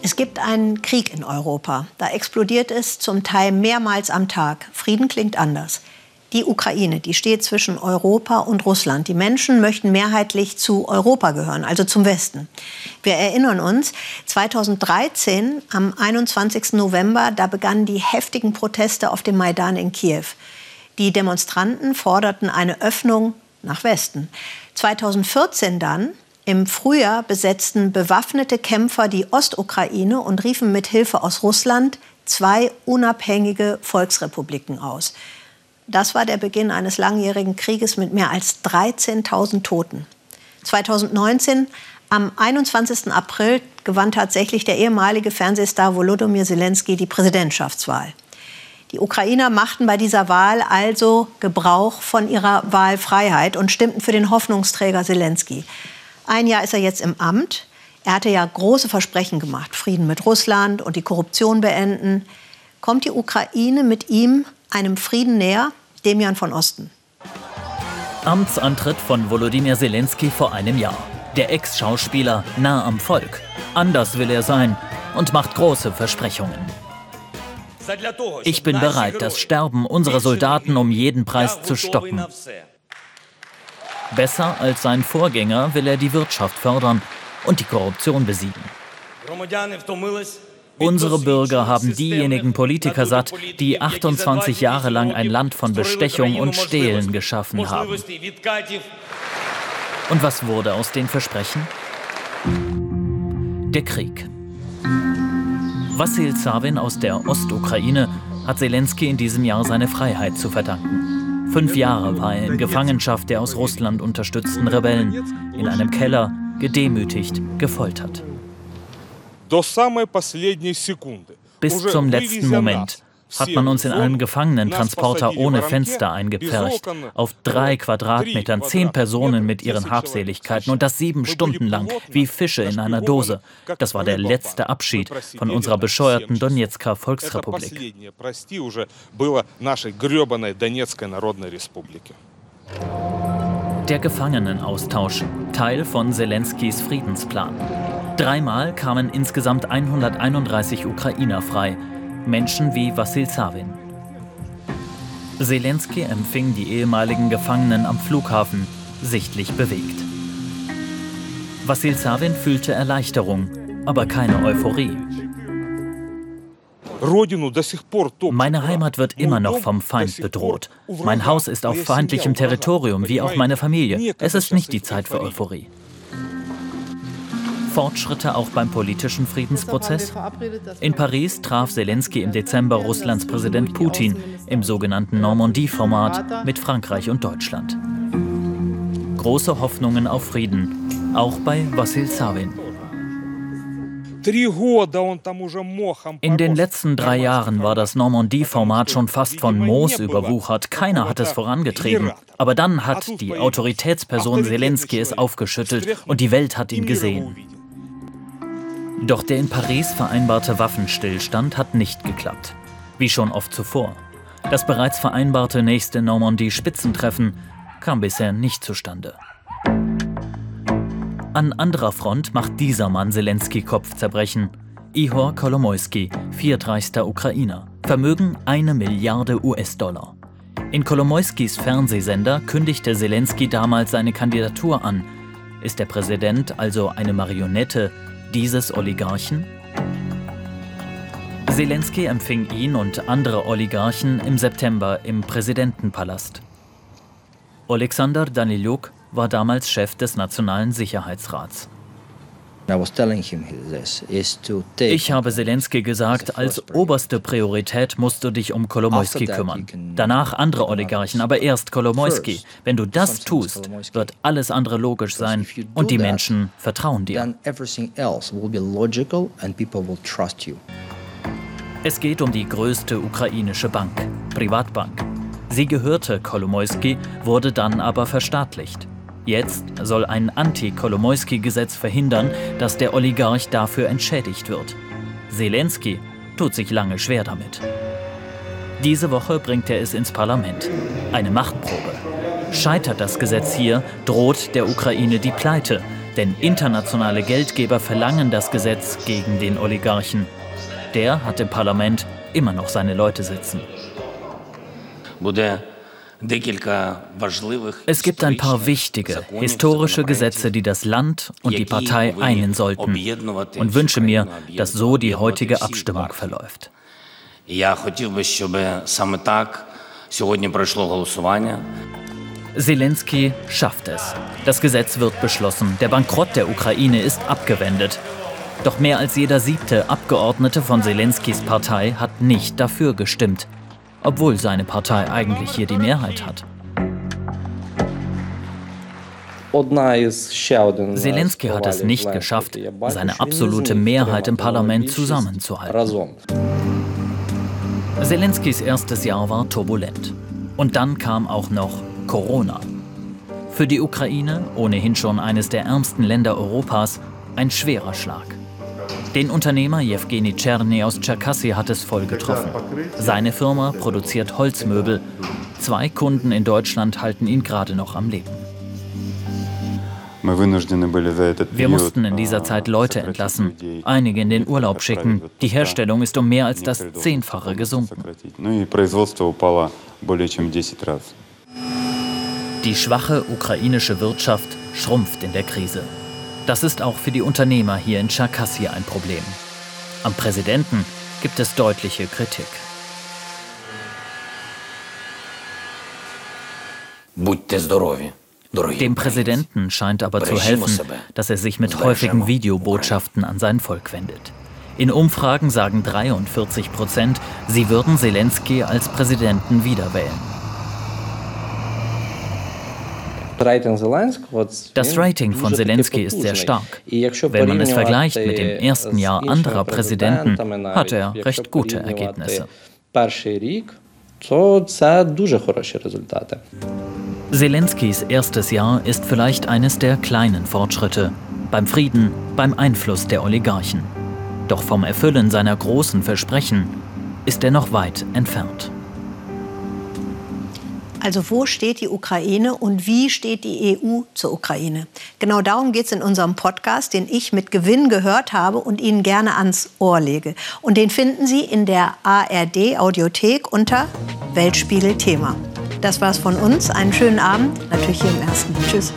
Es gibt einen Krieg in Europa. Da explodiert es zum Teil mehrmals am Tag. Frieden klingt anders. Die Ukraine, die steht zwischen Europa und Russland. Die Menschen möchten mehrheitlich zu Europa gehören, also zum Westen. Wir erinnern uns, 2013, am 21. November, da begannen die heftigen Proteste auf dem Maidan in Kiew. Die Demonstranten forderten eine Öffnung nach Westen. 2014 dann, im Frühjahr, besetzten bewaffnete Kämpfer die Ostukraine und riefen mit Hilfe aus Russland zwei unabhängige Volksrepubliken aus. Das war der Beginn eines langjährigen Krieges mit mehr als 13.000 Toten. 2019, am 21. April, gewann tatsächlich der ehemalige Fernsehstar Volodymyr Zelensky die Präsidentschaftswahl. Die Ukrainer machten bei dieser Wahl also Gebrauch von ihrer Wahlfreiheit und stimmten für den Hoffnungsträger Zelensky. Ein Jahr ist er jetzt im Amt. Er hatte ja große Versprechen gemacht, Frieden mit Russland und die Korruption beenden. Kommt die Ukraine mit ihm einem Frieden näher, Demian von Osten. Amtsantritt von Volodymyr Zelensky vor einem Jahr. Der Ex-Schauspieler nah am Volk. Anders will er sein und macht große Versprechungen. Ich bin bereit, das Sterben unserer Soldaten um jeden Preis zu stoppen. Besser als sein Vorgänger will er die Wirtschaft fördern und die Korruption besiegen. Unsere Bürger haben diejenigen Politiker satt, die 28 Jahre lang ein Land von Bestechung und Stehlen geschaffen haben. Und was wurde aus den Versprechen? Der Krieg. Wassil Zawin aus der Ostukraine hat Zelensky in diesem Jahr seine Freiheit zu verdanken. Fünf Jahre war er in Gefangenschaft der aus Russland unterstützten Rebellen, in einem Keller, gedemütigt, gefoltert. Bis zum letzten Moment hat man uns in einen Gefangenentransporter ohne Fenster eingepfercht. Auf drei Quadratmetern, zehn Personen mit ihren Habseligkeiten und das sieben Stunden lang, wie Fische in einer Dose. Das war der letzte Abschied von unserer bescheuerten Donetsker Volksrepublik. Der Gefangenenaustausch, Teil von Zelenskys Friedensplan. Dreimal kamen insgesamt 131 Ukrainer frei, Menschen wie Vassil Savin. Zelensky empfing die ehemaligen Gefangenen am Flughafen, sichtlich bewegt. Vassil Savin fühlte Erleichterung, aber keine Euphorie. Meine Heimat wird immer noch vom Feind bedroht. Mein Haus ist auf feindlichem Territorium, wie auch meine Familie. Es ist nicht die Zeit für Euphorie. Fortschritte auch beim politischen Friedensprozess? In Paris traf Zelensky im Dezember Russlands Präsident Putin im sogenannten Normandie-Format mit Frankreich und Deutschland. Große Hoffnungen auf Frieden, auch bei Vassil Savin. In den letzten drei Jahren war das Normandie-Format schon fast von Moos überwuchert. Keiner hat es vorangetrieben. Aber dann hat die Autoritätsperson Zelensky es aufgeschüttelt und die Welt hat ihn gesehen. Doch der in Paris vereinbarte Waffenstillstand hat nicht geklappt. Wie schon oft zuvor. Das bereits vereinbarte nächste Normandie-Spitzentreffen kam bisher nicht zustande. An anderer Front macht dieser Mann Zelensky Kopfzerbrechen. Ihor Kolomoisky, viertreichster Ukrainer. Vermögen eine Milliarde US-Dollar. In Kolomoiskys Fernsehsender kündigte Zelensky damals seine Kandidatur an. Ist der Präsident also eine Marionette dieses Oligarchen? Zelensky empfing ihn und andere Oligarchen im September im Präsidentenpalast. Alexander Daniluk war damals Chef des Nationalen Sicherheitsrats. Ich habe Zelensky gesagt, als oberste Priorität musst du dich um Kolomoisky kümmern. Danach andere Oligarchen, aber erst Kolomoisky. Wenn du das tust, wird alles andere logisch sein und die Menschen vertrauen dir. Es geht um die größte ukrainische Bank, Privatbank. Sie gehörte Kolomoisky, wurde dann aber verstaatlicht. Jetzt soll ein Anti-Kolomoisky-Gesetz verhindern, dass der Oligarch dafür entschädigt wird. Zelensky tut sich lange schwer damit. Diese Woche bringt er es ins Parlament. Eine Machtprobe. Scheitert das Gesetz hier, droht der Ukraine die Pleite. Denn internationale Geldgeber verlangen das Gesetz gegen den Oligarchen. Der hat im Parlament immer noch seine Leute sitzen. Es gibt ein paar wichtige, historische Gesetze, die das Land und die Partei einen sollten und wünsche mir, dass so die heutige Abstimmung verläuft. Zelensky schafft es. Das Gesetz wird beschlossen. Der Bankrott der Ukraine ist abgewendet. Doch mehr als jeder siebte Abgeordnete von Zelenskys Partei hat nicht dafür gestimmt, obwohl seine Partei eigentlich hier die Mehrheit hat. Zelensky hat es nicht geschafft, seine absolute Mehrheit im Parlament zusammenzuhalten. Zelenskys erstes Jahr war turbulent. Und dann kam auch noch Corona. Für die Ukraine, ohnehin schon eines der ärmsten Länder Europas, ein schwerer Schlag. Den Unternehmer Jewgeni Czerny aus Tscherkassy hat es voll getroffen. Seine Firma produziert Holzmöbel. Zwei Kunden in Deutschland halten ihn gerade noch am Leben. Wir mussten in dieser Zeit Leute entlassen, einige in den Urlaub schicken. Die Herstellung ist um mehr als das Zehnfache gesunken. Die schwache ukrainische Wirtschaft schrumpft in der Krise. Das ist auch für die Unternehmer hier in Tscherkassy ein Problem. Am Präsidenten gibt es deutliche Kritik. Dem Präsidenten scheint aber zu helfen, dass er sich mit häufigen Videobotschaften an sein Volk wendet. In Umfragen sagen 43 Prozent, sie würden Zelensky als Präsidenten wiederwählen. Das Rating von Zelensky ist sehr stark. Wenn man es vergleicht mit dem ersten Jahr anderer Präsidenten, hat er recht gute Ergebnisse. Zelenskys erstes Jahr ist vielleicht eines der kleinen Fortschritte beim Frieden, beim Einfluss der Oligarchen. Doch vom Erfüllen seiner großen Versprechen ist er noch weit entfernt. Also wo steht die Ukraine und wie steht die EU zur Ukraine? Genau darum geht es in unserem Podcast, den ich mit Gewinn gehört habe und Ihnen gerne ans Ohr lege. Und den finden Sie in der ARD Audiothek unter Weltspiegel Thema. Das war's von uns. Einen schönen Abend, natürlich hier im ersten. Tschüss.